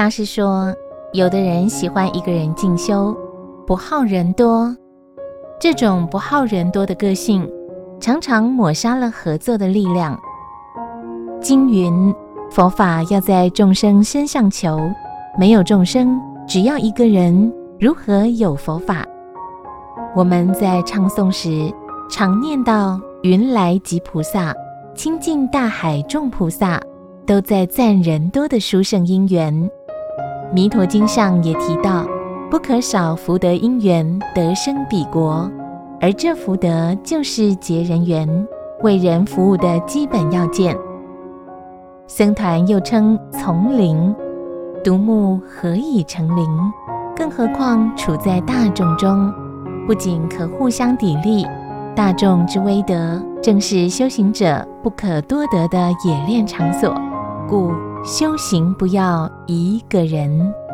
大师说，有的人喜欢一个人静修，不好人多。这种不好人多的个性，常常抹杀了合作的力量。经云：佛法要在众生身上求，没有众生，只要一个人，如何有佛法？我们在唱诵时，常念到云来即菩萨，清净大海众菩萨，都在赞人多的殊胜因缘。弥陀经上也提到。不可少福德因缘得生彼国，而这福德就是结人缘、为人服务的基本要件。僧团又称丛林，独木何以成林？更何况处在大众中，不仅可互相砥砺，大众之威德正是修行者不可多得的冶炼场所。故修行不要一个人。